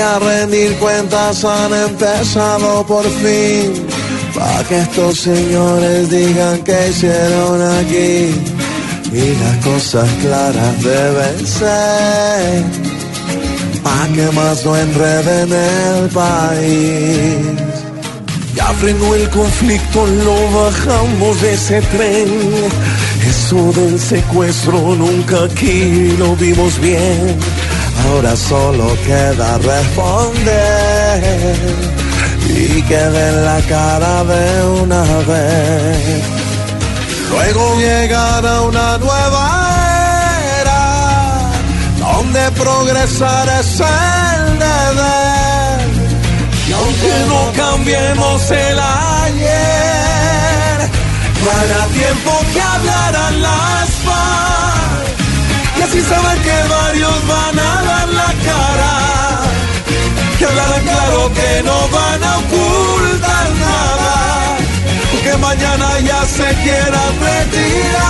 rendir cuentas han empezado por fin. Pa' que estos señores digan que hicieron aquí. Y las cosas claras deben ser. Pa' que más no enreden el país. Ya frenó el conflicto, lo bajamos de ese tren. Eso del secuestro nunca aquí lo vimos bien. Ahora solo queda responder y que den la cara de una vez. Luego llegará una nueva era donde progresar es el deber. Y aunque no cambiemos el ayer, para Saben que varios van a dar la cara. Que hablarán claro que no van a ocultar nada. Que mañana ya se quieran retirar.